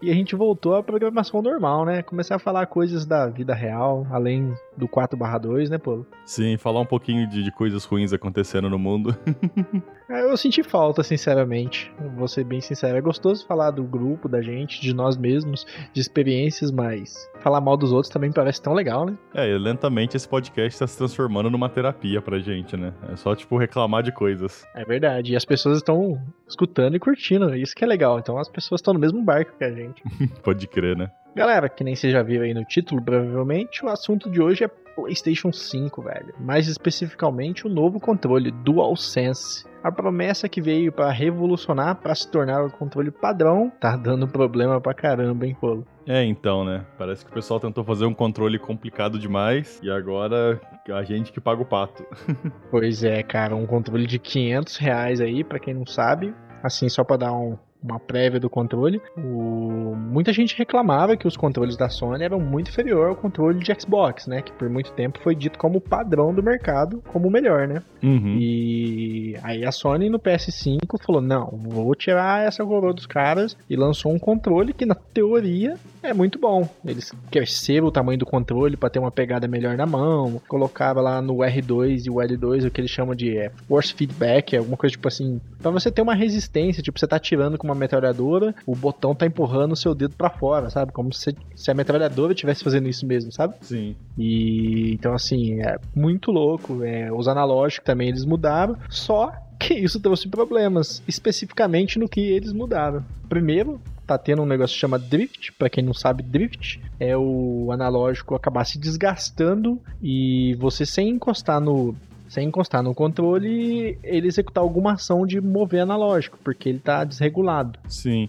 E a gente voltou à programação normal, né? Começar a falar coisas da vida real, além do 4/2, né, Polo? Sim, falar um pouquinho de, de coisas ruins acontecendo no mundo. É, eu senti falta, sinceramente. Vou ser bem sincero. É gostoso falar do grupo, da gente, de nós mesmos, de experiências, mas falar mal dos outros também parece tão legal, né? É, e lentamente esse podcast está se transformando numa terapia pra gente, né? É só, tipo, reclamar de coisas. É verdade. E as pessoas estão escutando e curtindo. Isso que é legal. Então as pessoas estão no mesmo barco que a gente. Pode crer, né? Galera, que nem você já viu aí no título, provavelmente, o assunto de hoje é PlayStation 5, velho. Mais especificamente, o novo controle DualSense. A promessa que veio para revolucionar, para se tornar o controle padrão, tá dando problema pra caramba, hein, Polo? É, então, né? Parece que o pessoal tentou fazer um controle complicado demais e agora a gente que paga o pato. Pois é, cara, um controle de 500 reais aí, pra quem não sabe. Assim, só pra dar um, uma prévia do controle. O... Muita gente reclamava que os controles da Sony eram muito inferior ao controle de Xbox, né? Que por muito tempo foi dito como o padrão do mercado, como o melhor, né? Uhum. E aí a Sony no PS5 falou: não, vou tirar essa coroa dos caras e lançou um controle que na teoria é muito bom. Eles cresceram o tamanho do controle para ter uma pegada melhor na mão, colocava lá no R2 e o L2 o que eles chamam de é, force feedback, alguma coisa tipo assim, para você ter uma resistência, tipo você tá tirando com uma metralhadora, o botão tá empurrando o seu dedo para fora, sabe? Como se, se a metralhadora estivesse fazendo isso mesmo, sabe? Sim. E então assim, é muito louco. É, os analógicos também eles mudaram, só que isso trouxe problemas, especificamente no que eles mudaram. Primeiro, tá tendo um negócio que chama drift, para quem não sabe, drift é o analógico acabar se desgastando e você sem encostar no sem encostar no controle, ele executar alguma ação de mover analógico, porque ele tá desregulado. Sim.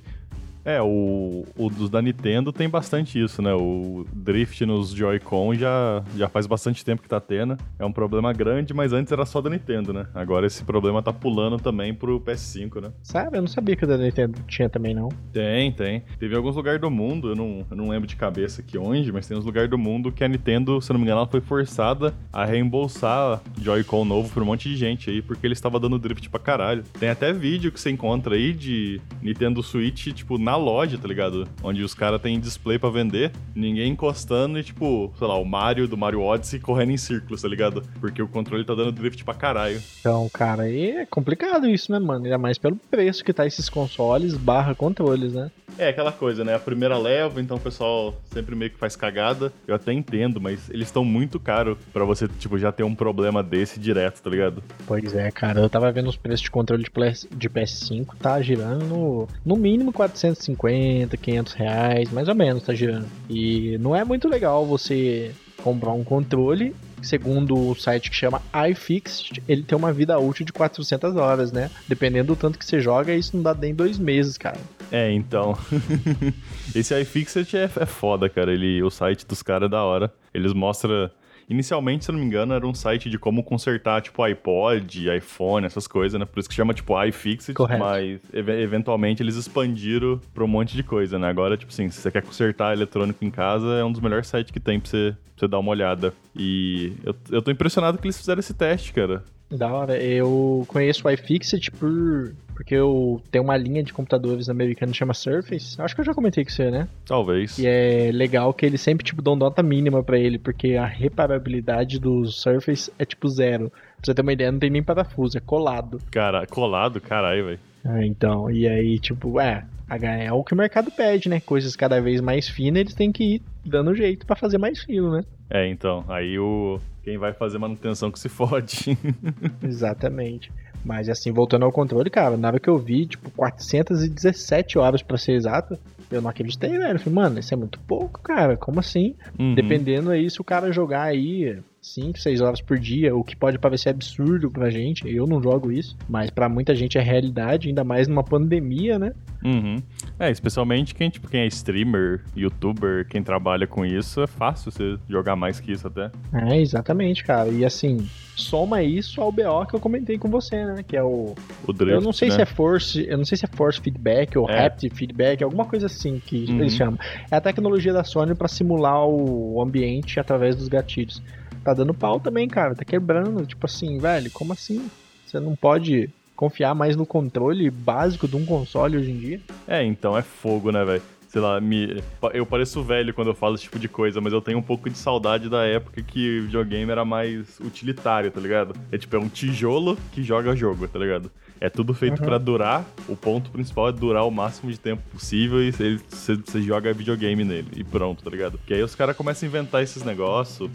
É, o, o dos da Nintendo tem bastante isso, né? O drift nos Joy-Con já, já faz bastante tempo que tá tendo. É um problema grande, mas antes era só da Nintendo, né? Agora esse problema tá pulando também pro PS5, né? Sabe? Eu não sabia que o da Nintendo tinha também, não. Tem, tem. Teve alguns lugares do mundo, eu não, eu não lembro de cabeça aqui onde, mas tem uns lugares do mundo que a Nintendo, se não me engano, ela foi forçada a reembolsar Joy-Con novo pra um monte de gente aí, porque ele estava dando drift pra caralho. Tem até vídeo que você encontra aí de Nintendo Switch, tipo, na loja, tá ligado? Onde os caras têm display pra vender, ninguém encostando e, tipo, sei lá, o Mario do Mario Odyssey correndo em círculos, tá ligado? Porque o controle tá dando drift pra caralho. Então, cara, é complicado isso, né, mano? Ainda mais pelo preço que tá esses consoles barra controles, né? É aquela coisa, né? A primeira leva, então o pessoal sempre meio que faz cagada. Eu até entendo, mas eles estão muito caros pra você, tipo, já ter um problema desse direto, tá ligado? Pois é, cara, eu tava vendo os preços de controle de, PS, de PS5, tá girando no, no mínimo 450, 500 reais, mais ou menos tá girando. E não é muito legal você comprar um controle, segundo o site que chama iFixit, ele tem uma vida útil de 400 horas, né? Dependendo do tanto que você joga, isso não dá nem dois meses, cara. É, então. Esse iFixit é, é foda, cara. Ele, o site dos caras é da hora. Eles mostram. Inicialmente, se eu não me engano, era um site de como consertar, tipo, iPod, iPhone, essas coisas, né? Por isso que chama, tipo, iFixit. Correto. Mas, ev- eventualmente, eles expandiram pra um monte de coisa, né? Agora, tipo assim, se você quer consertar eletrônico em casa, é um dos melhores sites que tem pra você, pra você dar uma olhada. E eu, eu tô impressionado que eles fizeram esse teste, cara. Da hora. Eu conheço o iFixit por. Porque eu tenho uma linha de computadores americanos que chama Surface. Acho que eu já comentei com você, né? Talvez. E é legal que eles sempre, tipo, dão nota mínima pra ele, porque a reparabilidade do Surface é tipo zero. Pra você ter uma ideia, não tem nem parafuso, é colado. Cara, colado, caralho, velho. Ah, então, e aí, tipo, é, é o que o mercado pede, né? Coisas cada vez mais finas, eles têm que ir dando jeito pra fazer mais fino, né? É, então, aí o. Quem vai fazer manutenção que se fode. Exatamente. Mas assim, voltando ao controle, cara, na hora que eu vi, tipo, 417 horas pra ser exato, eu não acreditei, velho. Eu falei, mano, isso é muito pouco, cara. Como assim? Uhum. Dependendo aí, se o cara jogar aí 5, 6 horas por dia, o que pode parecer absurdo pra gente, eu não jogo isso, mas pra muita gente é realidade, ainda mais numa pandemia, né? Uhum. É, especialmente quem, tipo, quem é streamer, youtuber, quem trabalha com isso, é fácil você jogar mais que isso até. É, exatamente, cara. E assim, soma isso ao BO que eu comentei com você, né? Que é o. O drift, eu não sei né? se é force. Eu não sei se é force feedback ou É. haptic feedback, alguma coisa assim que Uhum. eles chamam. É a tecnologia da Sony pra simular o ambiente através dos gatilhos. Tá dando pau também, cara. Tá quebrando. Tipo assim, velho, como assim? Você não pode confiar mais no controle básico de um console hoje em dia? É, então é fogo, né, velho? sei lá, me, eu pareço velho quando eu falo esse tipo de coisa, mas eu tenho um pouco de saudade da época que videogame era mais utilitário, tá ligado? É tipo, é um tijolo que joga jogo, tá ligado? É tudo feito uhum. para durar, o ponto principal é durar o máximo de tempo possível e você joga videogame nele e pronto, tá ligado? Que aí os caras começam a inventar esses negócios.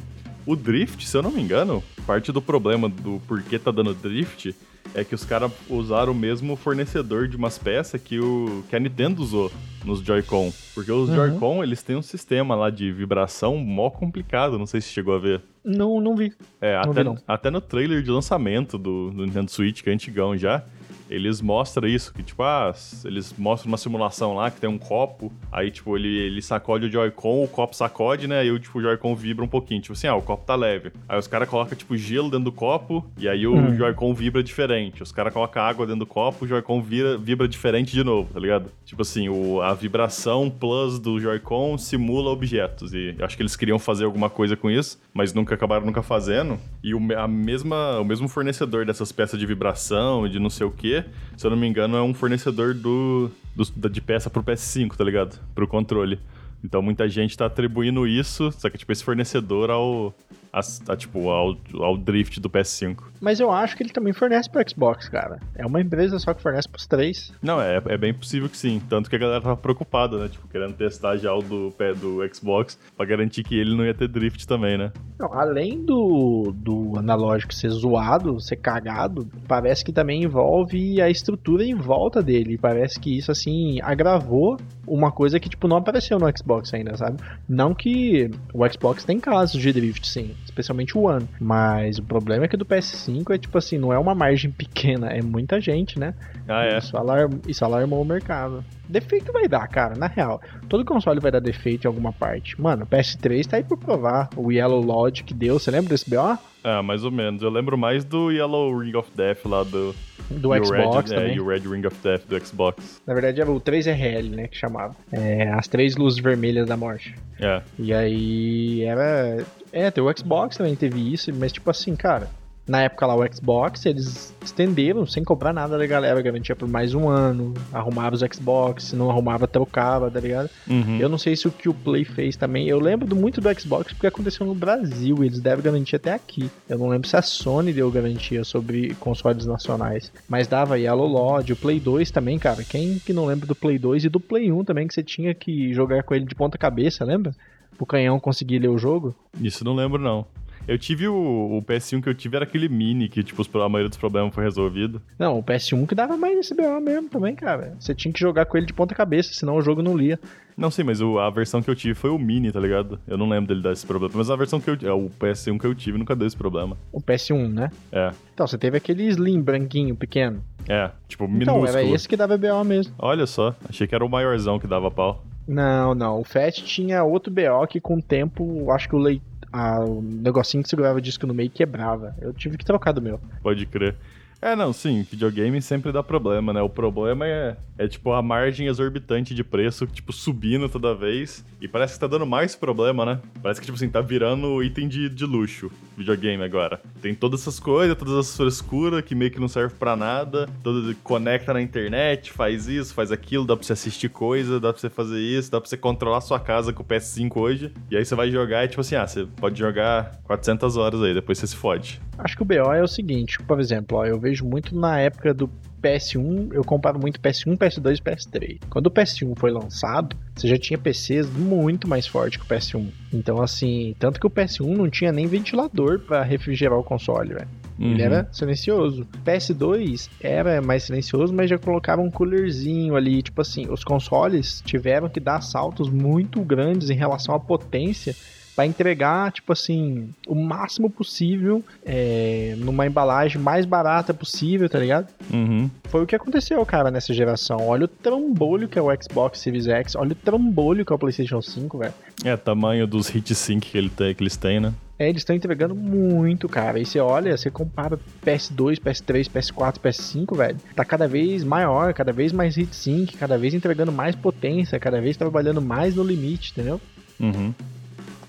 O drift, se eu não me engano, parte do problema do porquê tá dando drift é que os caras usaram o mesmo fornecedor de umas peças que, o, que a Nintendo usou nos Joy-Con. Porque os uhum. Joy-Con, eles têm um sistema lá de vibração mó complicado, não sei se chegou a ver. Não, não vi. É, não até, vi, até no trailer de lançamento do, do Nintendo Switch, que é antigão já, eles mostram isso, que tipo, ah, eles mostram uma simulação lá que tem um copo, aí tipo, ele, ele sacode o Joy-Con, o copo sacode, né, e o, tipo, o Joy-Con vibra um pouquinho, tipo assim, ah, o copo tá leve. Aí os caras colocam, tipo, gelo dentro do copo, e aí o hum. Joy-Con vibra diferente. Os caras colocam água dentro do copo, o Joy-Con vibra, vibra diferente de novo, tá ligado? Tipo assim, o, a vibração plus do Joy-Con simula objetos, e acho que eles queriam fazer alguma coisa com isso, mas nunca acabaram nunca fazendo. E o, a mesma, o mesmo fornecedor dessas peças de vibração e de não sei o que, se eu não me engano, é um fornecedor do, do de peça pro PS5, tá ligado? Pro controle. Então muita gente tá atribuindo isso, só que tipo esse fornecedor ao, a, a, tipo, ao, ao drift do PS5. Mas eu acho que ele também fornece pro Xbox, cara. É uma empresa só que fornece pros três. Não, é, é bem possível que sim. Tanto que a galera tava preocupada, né? Tipo, querendo testar já o do pé do Xbox pra garantir que ele não ia ter drift também, né? Não, além do, do analógico ser zoado, ser cagado, parece que também envolve a estrutura em volta dele. Parece que isso, assim, agravou uma coisa que, tipo, não apareceu no Xbox ainda, sabe? Não que o Xbox tem casos de drift, sim especialmente o One. Mas o problema é que do PS5 é tipo assim, não é uma margem pequena, é muita gente, né? Ah, é. Isso, alarm, isso alarmou o mercado. Defeito vai dar, cara, na real. Todo console vai dar defeito em alguma parte. Mano, o PS3 tá aí por provar. O Yellow Logic deu, você lembra desse BO? Ah, mais ou menos. Eu lembro mais do Yellow Ring of Death lá do. Do Xbox Red, também. É, e o Red Ring of Death do Xbox. Na verdade era o 3RL, né, que chamava. É, as três luzes vermelhas da morte. É. E aí era... É, tem o Xbox também teve isso, mas tipo assim, cara na época lá o Xbox, eles estenderam sem cobrar nada da galera, garantia por mais um ano, arrumava os Xbox, se não arrumava, trocava, tá ligado? Uhum. Eu não sei se o que o Play fez também, eu lembro muito do Xbox porque aconteceu no Brasil, eles devem garantia até aqui. Eu não lembro se a Sony deu garantia sobre consoles nacionais, mas dava Yellow Lodge, o Play 2 também, cara, quem que não lembra do Play 2 e do Play 1 também, que você tinha que jogar com ele de ponta cabeça, lembra? O canhão conseguir ler o jogo? Isso não lembro não. Eu tive o, o, PS1 que eu tive era aquele mini, que, tipo, a maioria dos problemas foi resolvido. Não, o PS1 que dava mais nesse BO mesmo também, cara. Você tinha que jogar com ele de ponta cabeça, senão o jogo não lia. Não sei, mas o, a versão que eu tive foi o mini, tá ligado? Eu não lembro dele dar esse problema. Mas a versão que eu é, o PS1 que eu tive nunca deu esse problema. O PS1, né? É. Então, você teve aquele Slim branquinho, pequeno. É, tipo, minúsculo. Então, era esse que dava BO mesmo. Olha só, achei que era o maiorzão que dava pau. Não, não. O Fat tinha outro BO que com o tempo, acho que o leitor a, o negocinho que segurava o disco no meio quebrava. Eu tive que trocar do meu. Pode crer. É, não, sim, videogame sempre dá problema, né? O problema é, é, tipo, a margem exorbitante de preço, tipo, subindo toda vez. E parece que tá dando mais problema, né? Parece que, tipo assim, tá virando item de, de luxo, videogame agora. Tem todas essas coisas, todas essas frescuras que meio que não serve para nada. Todo, conecta na internet, faz isso, faz aquilo, dá pra você assistir coisa, dá pra você fazer isso, dá pra você controlar sua casa com o PS5 hoje. E aí você vai jogar e, tipo assim, ah, você pode jogar 400 horas aí, depois você se fode. Acho que o BO é o seguinte, por exemplo, ó, eu vejo muito na época do PS1, eu comparo muito PS1, PS2 e PS3. Quando o PS1 foi lançado, você já tinha PCs muito mais fortes que o PS1. Então, assim, tanto que o PS1 não tinha nem ventilador para refrigerar o console, velho. Uhum. Ele era silencioso. PS2 era mais silencioso, mas já colocava um coolerzinho ali. Tipo assim, os consoles tiveram que dar saltos muito grandes em relação à potência para entregar, tipo assim, o máximo possível é, numa embalagem mais barata possível, tá ligado? Uhum. Foi o que aconteceu, cara, nessa geração. Olha o trambolho que é o Xbox Series X, olha o trambolho que é o PlayStation 5, velho. É, tamanho dos hit sync que, ele tem, que eles têm, né? É, eles estão entregando muito, cara. E você olha, você compara PS2, PS3, PS4, PS5, velho. Tá cada vez maior, cada vez mais hit sync, cada vez entregando mais potência, cada vez trabalhando mais no limite, entendeu? Uhum.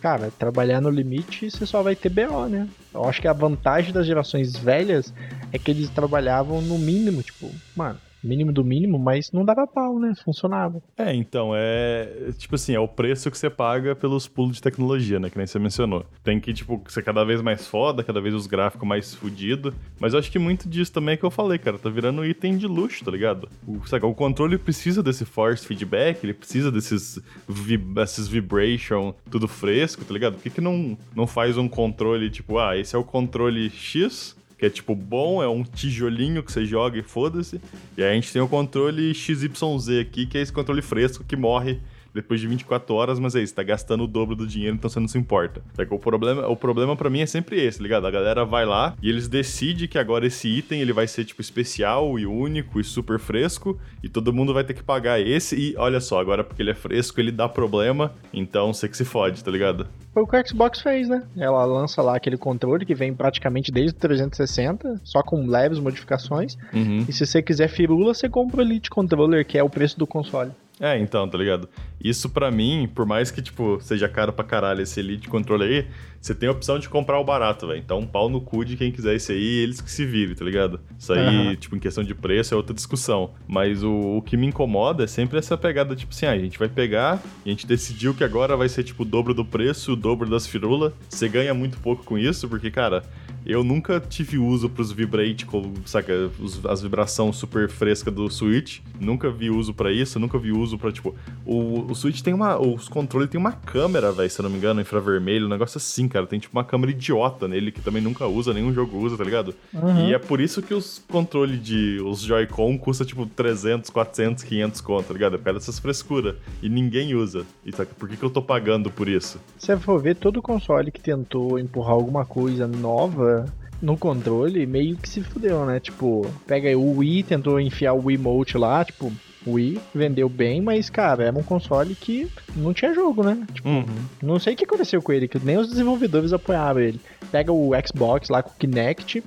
Cara, trabalhar no limite você só vai ter BO, né? Eu acho que a vantagem das gerações velhas é que eles trabalhavam no mínimo, tipo, mano, mínimo do mínimo, mas não dava pau, né? Funcionava. É, então, é. Tipo assim, é o preço que você paga pelos pulos de tecnologia, né? Que nem você mencionou. Tem que, tipo, ser cada vez mais foda, cada vez os gráficos mais fodidos. Mas eu acho que muito disso também é que eu falei, cara. Tá virando item de luxo, tá ligado? O, sabe, o controle precisa desse force feedback, ele precisa desses, vib esses vibration, tudo fresco, tá ligado? Por que, que não, não faz um controle, tipo, ah, esse é o controle X que é tipo bom, é um tijolinho que você joga e foda-se. E aí a gente tem o controle XYZ aqui, que é esse controle fresco que morre depois de 24 horas, mas é isso, tá gastando o dobro do dinheiro, então você não se importa. É que o problema, o problema para mim é sempre esse, tá ligado? A galera vai lá e eles decidem que agora esse item ele vai ser tipo especial e único e super fresco e todo mundo vai ter que pagar esse e olha só, agora porque ele é fresco, ele dá problema, então você que se fode, tá ligado? Foi o que o Xbox fez, né? Ela lança lá aquele controle que vem praticamente desde o 360, só com leves modificações. Uhum. E se você quiser firula, você compra o Elite Controller, que é o preço do console. É, então, tá ligado? Isso para mim, por mais que, tipo, seja caro pra caralho esse Elite Controller aí, você tem a opção de comprar o barato, velho. Então, um pau no cu de quem quiser esse aí, eles que se virem, tá ligado? Isso aí, uhum. tipo, em questão de preço é outra discussão. Mas o, o, que me incomoda é sempre essa pegada, tipo assim, ah, a gente vai pegar e a gente decidiu que agora vai ser, tipo, o dobro do preço, o dobro das firulas. Você ganha muito pouco com isso, porque, cara, eu nunca tive uso pros vibrate, saca, as vibrações super frescas do Switch. Nunca vi uso para isso, nunca vi uso para tipo, o, o Switch tem uma, os controles tem uma câmera, velho, se eu não me engano, infravermelho, um negócio assim, cara. Tem tipo uma câmera idiota nele que também nunca usa, nenhum jogo usa, tá ligado? Uhum. E é por isso que os controles de os Joy-Con custa tipo 300, 400, 500 conto, tá ligado? É por dessas frescuras. E ninguém usa. E saca, por que, que eu tô pagando por isso? Se você for ver, todo console que tentou empurrar alguma coisa nova no controle meio que se fudeu, né? Tipo, pega o Wii, tentou enfiar o Wiimote lá, tipo, Wii vendeu bem, mas, cara, era um console que não tinha jogo, né? Tipo, uhum. não sei o que aconteceu com ele, que nem os desenvolvedores apoiaram ele. Pega o Xbox lá com o Kinect.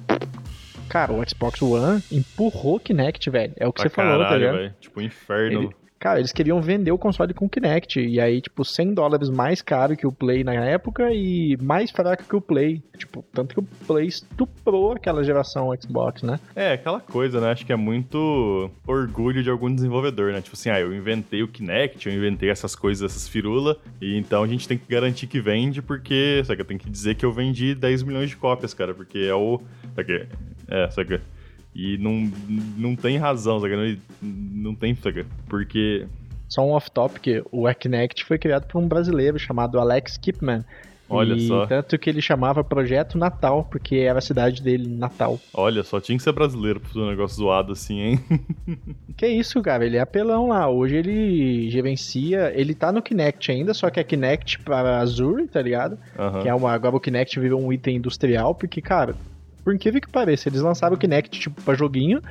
Cara, o Xbox One empurrou o Kinect, velho. É o que você caralho, falou, tá ligado? Véio. Tipo, inferno. Ele Cara, eles queriam vender o console com Kinect. E aí, tipo, 100 dólares mais caro que o Play na época e mais fraco que o Play. Tipo, tanto que o Play estuprou aquela geração Xbox, né? É, aquela coisa, né? Acho que é muito orgulho de algum desenvolvedor, né? Tipo assim, ah, eu inventei o Kinect, eu inventei essas coisas, essas firulas, e então a gente tem que garantir que vende, porque, sabe, tem que dizer que eu vendi 10 milhões de cópias, cara, porque é o. Sabe, é, sabe, e não, não tem razão, sabe? Não, não tem, sabe? Porque. Só um off-topic, o Kinect foi criado por um brasileiro chamado Alex Kipman. Olha e só. Tanto que ele chamava Projeto Natal, porque era a cidade dele, Natal. Olha só, tinha que ser brasileiro pra fazer um negócio zoado assim, hein? que isso, cara, ele é apelão lá. Hoje ele gerencia. Ele tá no Kinect ainda, só que é Kinect para Azure, tá ligado? Uhum. Que é uma. Agora o Kinect virou um item industrial, porque, cara, por incrível que pareça, eles lançaram o Kinect tipo pra joguinho,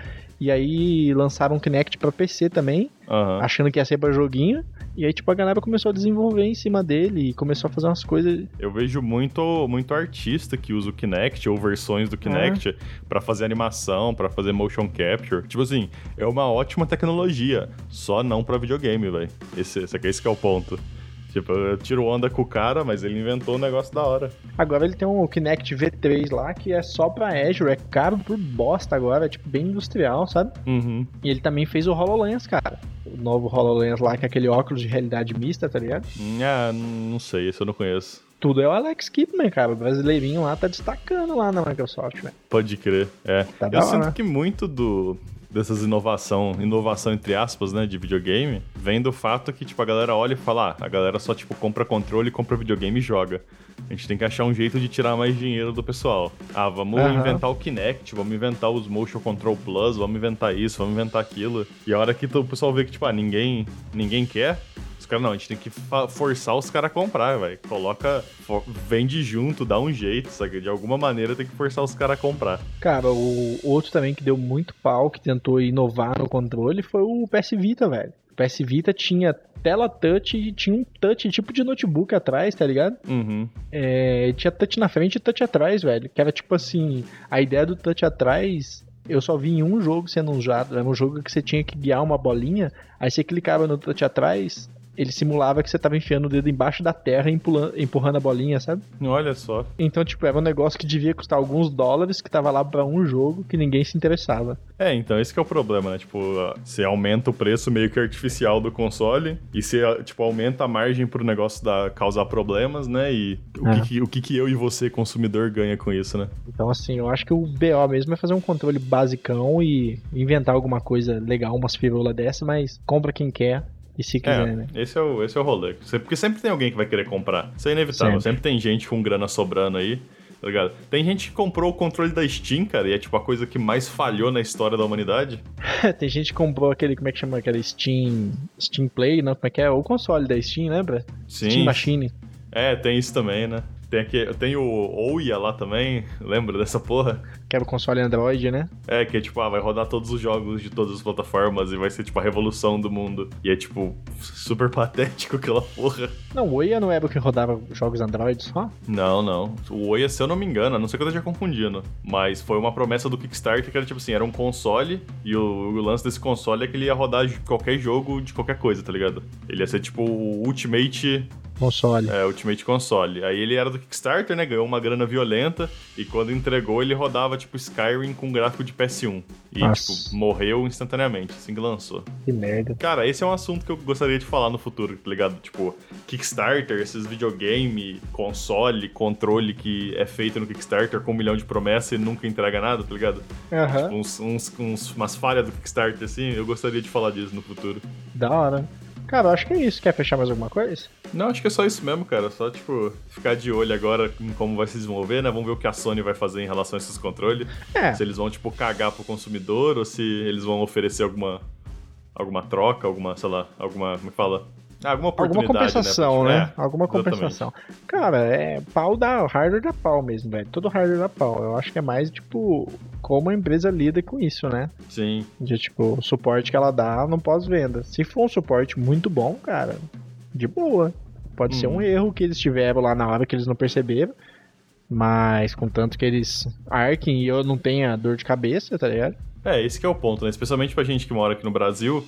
e aí lançaram o Kinect pra PC também, uhum. achando que ia ser pra joguinho. E aí, tipo, a galera começou a desenvolver em cima dele e começou a fazer umas coisas. Eu vejo muito, muito artista que usa o Kinect ou versões do Kinect é. para fazer animação, para fazer motion capture. Tipo assim, é uma ótima tecnologia, só não para videogame, velho. Esse, esse, esse é o ponto. Tipo, eu tiro onda com o cara, mas ele inventou um negócio da hora. Agora ele tem um Kinect V3 lá que é só pra Azure, é caro por bosta agora, é tipo bem industrial, sabe? Uhum. E ele também fez o HoloLens, cara. O novo HoloLens lá, que é aquele óculos de realidade mista, tá ligado? Ah, não sei, esse eu não conheço. Tudo é o Alex Kipman, cara. O brasileirinho lá tá destacando lá na Microsoft, velho. Pode crer, é. Tá eu sinto que muito do, dessas inovação, inovação entre aspas, né, de videogame, vem do fato que, tipo, a galera olha e fala, ah, a galera só, tipo, compra controle, compra videogame e joga. A gente tem que achar um jeito de tirar mais dinheiro do pessoal. Ah, vamos uhum. inventar o Kinect, vamos inventar os Motion Control Plus, vamos inventar isso, vamos inventar aquilo. E a hora que o pessoal vê que, tipo, ah, ninguém, ninguém quer, caras, não, a gente tem que forçar os caras a comprar, velho. Coloca, vende junto, dá um jeito, sabe? De alguma maneira tem que forçar os caras a comprar. Cara, o outro também que deu muito pau, que tentou inovar no controle, foi o PS Vita, velho. O PS Vita tinha tela touch e tinha um touch tipo de notebook atrás, tá ligado? Uhum. É, tinha touch na frente e touch atrás, velho. Que era tipo assim, a ideia do touch atrás eu só vi em um jogo sendo usado. Era um jogo que você tinha que guiar uma bolinha, aí você clicava no touch atrás, ele simulava que você tava enfiando o dedo embaixo da terra e empurrando, empurrando a bolinha, sabe? Olha só. Então, tipo, era um negócio que devia custar alguns dólares, que tava lá pra um jogo que ninguém se interessava. É, então esse que é o problema, né? Tipo, você aumenta o preço meio que artificial do console e você, tipo, aumenta a margem pro negócio da, causar problemas, né? E o, É. que, que- o que, que eu e você, consumidor, ganha com isso, né? Então, assim, eu acho que o BO mesmo é fazer um controle basicão e inventar alguma coisa legal, umas firulas dessa, mas compra quem quer e se quiser, É, né? esse é o, esse é o rolê. Porque sempre tem alguém que vai querer comprar. Isso é inevitável. Sempre. Sempre, tem gente com grana sobrando aí, tá ligado? Tem gente que comprou o controle da Steam, cara, e é tipo a coisa que mais falhou na história da humanidade. Tem gente que comprou aquele, como é que chama? Aquele Steam. Steam Play, não? Como é que é? O console da Steam, lembra? Sim. Steam Machine. É, tem isso também, né? Tem, aqui, tem o Ouya lá também, lembra dessa porra? Que era o console Android, né? É, que é tipo, ah, vai rodar todos os jogos de todas as plataformas e vai ser tipo a revolução do mundo. E é tipo, super patético aquela porra. Não, o Oia não era o que rodava jogos Android só? Não, não. O Ouya, se eu não me engano, a não sei que eu esteja confundindo, mas foi uma promessa do Kickstarter que era tipo assim, era um console e o, o lance desse console é que ele ia rodar qualquer jogo de qualquer coisa, tá ligado? Ele ia ser tipo o Ultimate Console. É, Ultimate Console. Aí ele era do Kickstarter, né? Ganhou uma grana violenta. E quando entregou, ele rodava, tipo, Skyrim com gráfico de PS1. E, Nossa. tipo, morreu instantaneamente, assim que lançou. Que merda. Cara, esse é um assunto que eu gostaria de falar no futuro, tá ligado? Tipo, Kickstarter, esses videogame, console, controle que é feito no Kickstarter com um milhão de promessas e nunca entrega nada, tá ligado? Aham. Uns, uns, uns- umas falhas do Kickstarter, assim, eu gostaria de falar disso no futuro. Da hora. Cara, eu acho que é isso. Quer fechar mais alguma coisa? Não, acho que é só isso mesmo, cara. Só, tipo, ficar de olho agora em como vai se desenvolver, né? Vamos ver o que a Sony vai fazer em relação a esses controles. É. Se eles vão, tipo, cagar pro consumidor ou se eles vão oferecer alguma, alguma troca, alguma, sei lá, alguma, como é que fala? Alguma Alguma oportunidade, compensação, né? né? tipo, Alguma exatamente. compensação. Cara, é pau da hardware da pau mesmo, velho. Todo hardware da pau. Eu acho que é mais, tipo, como a empresa lida com isso, né? É, sim. De, tipo, o suporte que ela dá no pós-venda. Se for um suporte muito bom, cara, de boa. Pode ser Uhum. um erro que eles tiveram lá na hora que eles não perceberam. Mas, contanto que eles arquem e eu não tenha dor de cabeça, tá ligado? É, esse que é o ponto, né? Especialmente pra gente que mora aqui no Brasil,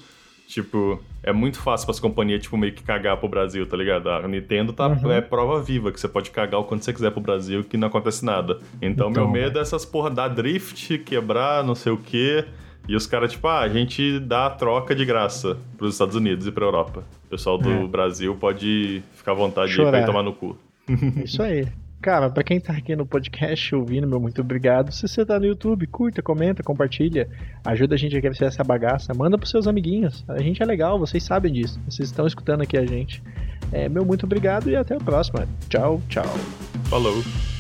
tipo, é muito fácil pras companhias, tipo, meio que cagar pro Brasil, tá ligado? A Nintendo tá, Uhum. é prova viva que você pode cagar o quanto você quiser pro Brasil que não acontece nada. Então, Então, meu medo é essas porra dar drift, quebrar, não sei o quê. E os caras, tipo, ah, a gente dá a troca de graça pros Estados Unidos e pra Europa. O pessoal do É. Brasil pode ficar à vontade de ir Chorar. pra ir tomar no cu. É Isso aí. Cara, pra quem tá aqui no podcast ouvindo, meu muito obrigado. Se você tá no YouTube, curta, comenta, compartilha. Ajuda a gente a crescer essa bagaça. Manda pros seus amiguinhos. A gente é legal, vocês sabem disso. Vocês estão escutando aqui a gente. É, meu muito obrigado e até a próxima. Tchau, tchau. Falou!